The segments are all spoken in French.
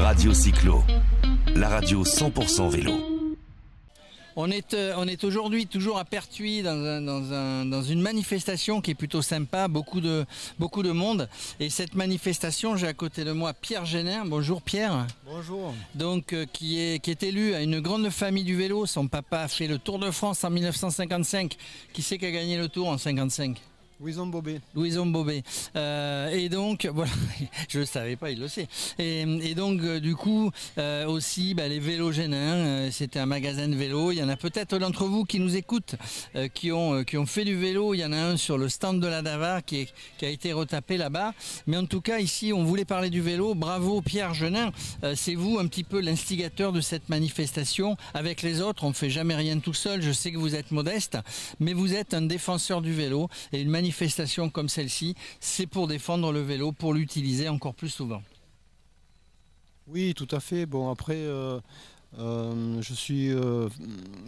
Radio Cyclo, la radio 100% vélo. On est, euh, on est aujourd'hui toujours à Pertuis dans, un- dans un- dans une manifestation qui est plutôt sympa, beaucoup de, beaucoup de monde. Et cette manifestation, j'ai à côté de moi Pierre Génin. Bonjour Pierre. Bonjour. Donc, euh, qui, est, qui est élu à une grande famille du vélo. Son papa a fait le Tour de France en 1955. Qui c'est qui a gagné le Tour en 55 Louison Bobet. Louison Bobet. Euh, et donc, voilà, je ne savais pas, il le sait. Et, donc, euh, du coup, euh, aussi, bah, les vélos c'était un magasin de vélos. Il y en a peut-être d'entre vous qui nous écoutent, qui, ont, fait du vélo. Il y en a un sur le stand de la Davar qui, qui a été retapé là-bas. Mais en tout cas, ici, on voulait parler du vélo. Bravo Pierre Genin. C'est vous un petit peu l'instigateur de cette manifestation. Avec les autres, on ne fait jamais rien tout seul. Je sais que vous êtes modeste, mais vous êtes un défenseur du vélo. Et une manifestation comme celle-ci, c'est pour défendre le vélo, pour l'utiliser encore plus souvent. Oui, tout à fait. Bon, après, euh, euh, je suis, euh,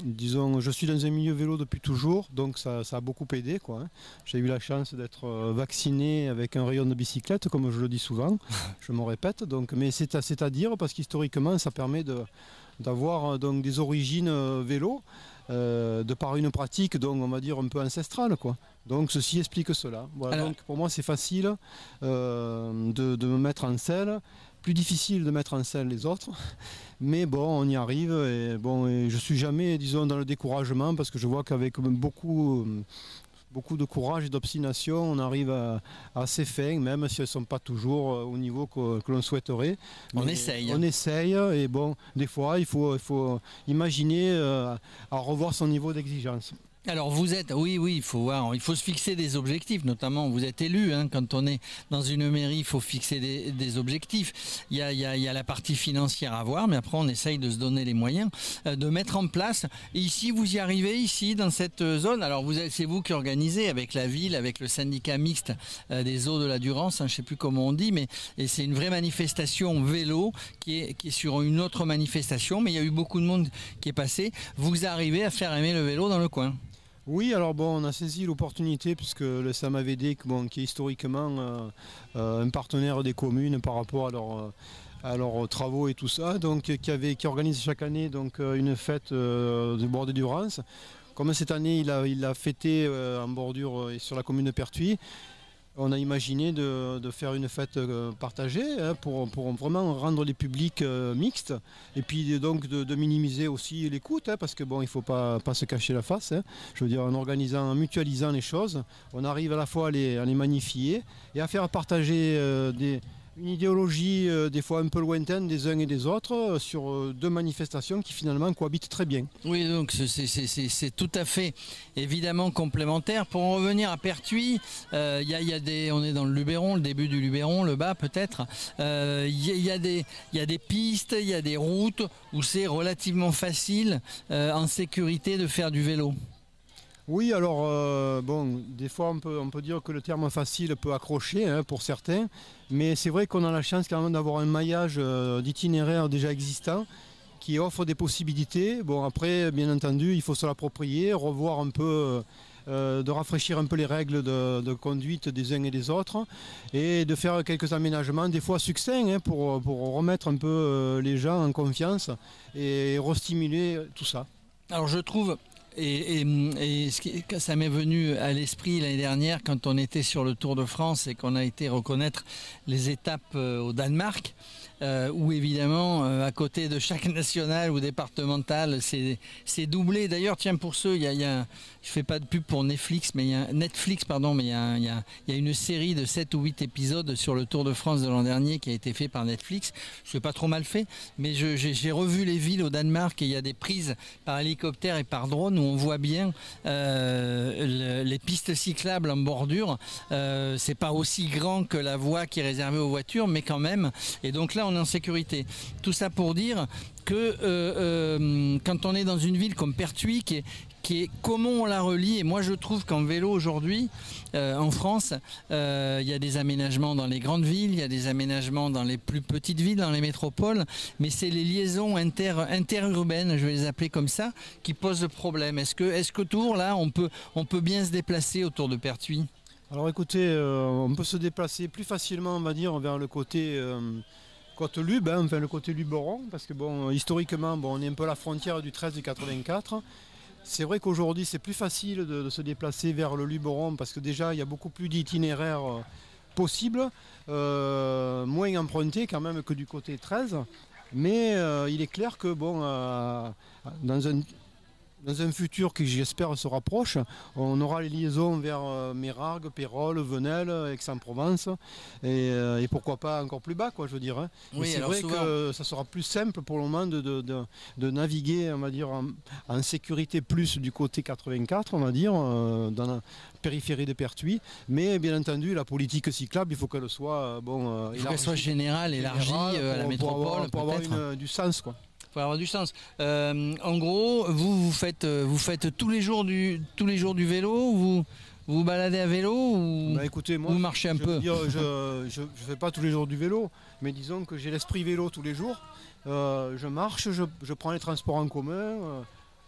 disons, je suis dans un milieu vélo depuis toujours, donc ça, ça a beaucoup aidé. quoi, hein. J'ai eu la chance d'être vacciné avec un rayon de bicyclette, comme je le dis souvent. je me répète. Donc, mais c'est à, c'est-à-dire parce qu'historiquement, ça permet de, d'avoir donc des origines vélo. de par une pratique donc on va dire un peu ancestrale quoi. Donc ceci explique cela. Voilà, Alors- donc pour moi c'est facile euh, de, de me mettre en selle plus difficile de mettre en scène les autres. Mais bon, on y arrive et bon, et je suis jamais, disons, dans le découragement parce que je vois qu'avec beaucoup, beaucoup de courage et d'obstination, on arrive à, à ses fins, même si elles ne sont pas toujours euh, au niveau que, que l'on souhaiterait. On Mais essaye. On essaye et bon, des fois, il faut, il faut imaginer euh, à revoir son niveau d'exigence. Alors vous êtes, oui, oui, il faut voir, il faut se fixer des objectifs, notamment vous êtes élu, hein, quand on est dans une mairie, il faut fixer des, objectifs. Il y, a, la partie financière à voir, mais après on essaye de se donner les moyens euh, de mettre en place. Ici, vous y arrivez, ici, dans cette zone. Alors vous, c'est vous qui organisez avec la ville, avec le syndicat mixte euh, des eaux de la Durance, hein, je sais plus comment on dit, mais c'est une vraie manifestation vélo qui qui est sur une autre manifestation, mais il y a eu beaucoup de monde qui est passé. Vous arrivez à faire aimer le vélo dans le coin. Oui, alors bon, on a saisi l'opportunité puisque le SAMAVD, qui est historiquement euh, euh, un partenaire des communes par rapport à leurs euh, à leurs travaux et tout ça, donc qui, organise chaque année une fête euh, du bord de Durance. Comme cette année, il a, il a fêté en bordure sur la commune de Pertuis, on a imaginé de, faire une fête euh, partagée hein, pour, vraiment rendre les publics euh, mixtes et puis donc de, minimiser aussi les coûts hein, parce que il ne faut pas, se cacher la face. hein. Je veux dire en organisant, en mutualisant les choses, on arrive à la fois à les, à les magnifier et à faire partager euh, des, une idéologie euh, des fois un peu lointaine des uns et des autres euh, sur euh, deux manifestations qui finalement cohabitent très bien. Oui, donc c'est- tout à fait évidemment complémentaire. Pour en revenir à Pertuis, y on est dans le Luberon, le début du Luberon, le bas peut-être. Il y, a- des, pistes, il y a des routes où c'est relativement facile, en sécurité, de faire du vélo. Oui, alors euh, bon, des fois on peut, on peut dire que le terme facile peut accrocher hein, pour certains, mais c'est vrai qu'on a la chance quand même d'avoir un maillage euh, d'itinéraires déjà existant qui offre des possibilités. Bon après, bien entendu, il faut se l'approprier, revoir un peu, euh, de rafraîchir un peu les règles de, conduite des uns et des autres, et de faire quelques aménagements, des fois succincts, hein, pour, pour remettre un peu euh, les gens en confiance et restimuler tout ça. Alors je trouve, et, ce qui- ça m'est venu à l'esprit l'année dernière quand on était sur le Tour de France et qu'on a été reconnaître les étapes euh, au Danemark, euh, où évidemment, euh, à côté de chaque national ou départemental, c'est doublé. D'ailleurs, tiens, pour ceux, il y a, je fais pas de pub pour Netflix, mais il y a Netflix, pardon, mais il y a, y a- une série de 7 ou 8 épisodes sur le Tour de France de l'an dernier qui a été fait par Netflix. Je pas trop mal fait, mais j'ai revu les villes au Danemark et il y a des prises par hélicoptère et par drone on voit bien euh, le- les pistes cyclables en bordure. Euh, c'est pas aussi grand que la voie qui est réservée aux voitures, mais quand même. Et donc là, on est en sécurité. Tout ça pour dire que euh, euh, quand on est dans une ville comme Pertuis, qui est, qui est comment on la relie, et moi je trouve qu'en vélo aujourd'hui, euh, en France, euh, il y a des aménagements dans les grandes villes, il y a des aménagements dans les plus petites villes, dans les métropoles, mais c'est les liaisons inter, interurbaines, je vais les appeler comme ça, qui posent le problème. Est-ce que, est-ce qu'autour, là, on peut, on peut bien se déplacer autour de Pertuis? Alors écoutez, euh, on peut se déplacer plus facilement, on va dire, vers le côté côte Lube, hein, enfin le côté Luberon, parce que bon, historiquement, bon, on est un peu à la frontière du 13 du 84. C'est vrai qu'aujourd'hui, c'est plus facile de, se déplacer vers le Luberon parce que déjà, il y a beaucoup plus d'itinéraires euh, possibles, euh, moins empruntés quand même que du côté 13. Mais euh, il est clair que bon, dans un dans un futur qui j'espère se rapproche, on aura les liaisons vers euh, Mérargues, Pérol, Venelle, Aix-en-Provence euh, et, pourquoi pas encore plus bas, quoi, je veux dire. Hein. c'est vrai que ça sera plus simple pour le moment de, de, naviguer, on va dire, en, sécurité plus du côté 84, on va dire, euh, dans la périphérie de Pertuis. Mais bien entendu, la politique cyclable, il faut qu'elle soit bon. il faut qu'elle soit générale, élargie à la métropole, pour avoir, pour avoir du sens, quoi faut avoir du sens. Euh, en gros, vous vous faites euh, vous faites tous les jours du tous les jours du vélo, vous vous, baladez à vélo ou bah, écoutez, moi, vous marchez un peu Je ne fais pas tous les jours du vélo, mais disons que j'ai l'esprit vélo tous les jours. Euh, je marche, je, prends les transports en commun,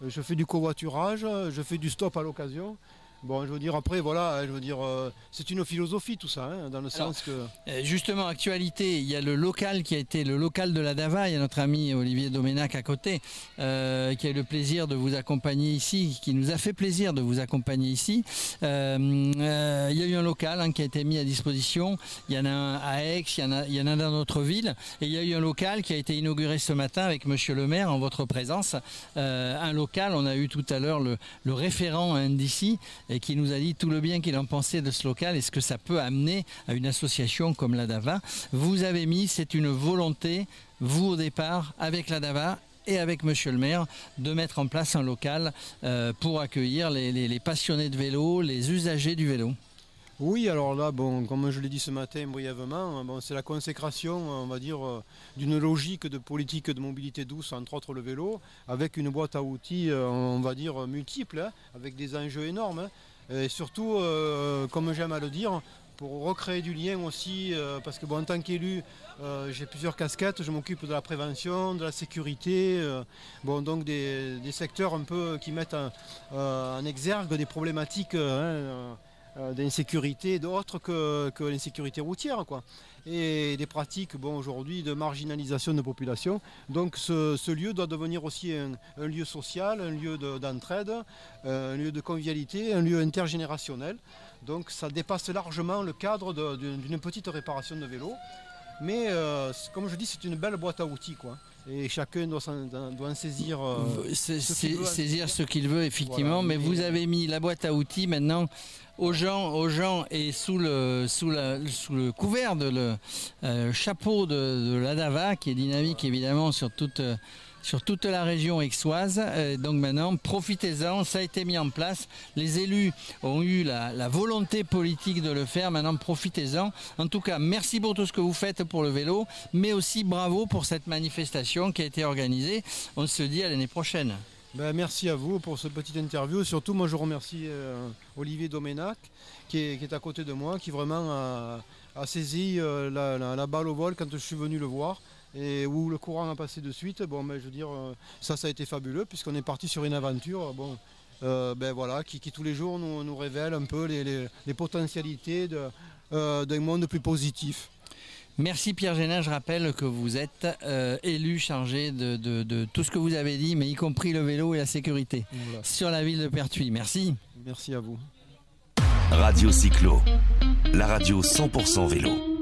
je fais du covoiturage, je fais du stop à l'occasion. Bon, je veux dire, après, voilà, je veux dire, euh, c'est une philosophie tout ça, hein, dans le sens que. Euh, justement, actualité, il y a le local qui a été le local de la DAVA, il y a notre ami Olivier Doménac à côté, euh, qui a eu le plaisir de vous accompagner ici, qui nous a fait plaisir de vous accompagner ici. il y a eu un local hein, qui a été mis à disposition, il y en a un à Aix, il y en a, il y en a dans notre ville, et il y a eu un local qui a été inauguré ce matin avec monsieur le maire en votre présence. un local, on a eu tout à l'heure le, le référent d'ici et qui nous a dit tout le bien qu'il en pensait de ce local et ce que ça peut amener à une association comme la DAVA. Vous avez mis, c'est une volonté, vous au départ, avec la DAVA et avec Monsieur le maire de mettre en place un local euh, pour accueillir les, passionnés de vélo, les usagers du vélo. Oui, alors là, bon, comme je l'ai dit ce matin brièvement, bon, c'est la consécration, on va dire, euh, d'une logique de politique de mobilité douce, entre autres le vélo, avec une boîte à outils, euh, on va dire, multiple, hein, avec des enjeux énormes. Hein. Et surtout, euh, comme j'aime à le dire, pour recréer du lien aussi, parce que bon, en tant qu'élu, j'ai plusieurs casquettes, je m'occupe de la prévention, de la sécurité, bon, donc des, secteurs un peu qui mettent en, exergue des problématiques. Hein, euh, d'insécurité d'autres que, l'insécurité routière. Quoi. Et des pratiques bon, aujourd'hui de marginalisation de population. Donc ce, lieu doit devenir aussi un, lieu social, un lieu d'entraide, euh, un lieu de convivialité, un lieu intergénérationnel. Donc ça dépasse largement le cadre d'une petite réparation de vélo. Mais euh, comme je dis, c'est une belle boîte à outils. Quoi et chacun doit, en, saisir, saisir ce qu'il veut effectivement. mais, vous avez mis la boîte à outils maintenant aux gens, aux gens et sous le, sous sous le couvert de le euh, chapeau de, la DAVA qui est dynamique évidemment sur toute, sur toute la région aixoise. Euh, donc maintenant, profitez-en, ça a été mis en place. Les élus ont eu la, la volonté politique de le faire. Maintenant, profitez-en. En tout cas, merci pour tout ce que vous faites pour le vélo, mais aussi bravo pour cette manifestation qui a été organisée. On se dit à l'année prochaine. Ben, merci à vous pour cette petite interview. Surtout, moi, je remercie euh, Olivier Doménac, qui est, à côté de moi, qui vraiment a, saisi euh, la, balle au vol quand je suis venu le voir et où le courant a passé de suite. Bon, ben, je veux dire, euh, ça, ça a été fabuleux puisqu'on est parti sur une aventure. Bon, ben voilà, qui, tous les jours nous, révèle un peu les, potentialités d'un monde plus positif. Merci Pierre Génin, je rappelle que vous êtes euh, élu chargé de, tout ce que vous avez dit, mais y compris le vélo et la sécurité sur la ville de Pertuis. Merci. Merci à vous. Radio Cyclo, la radio 100% vélo.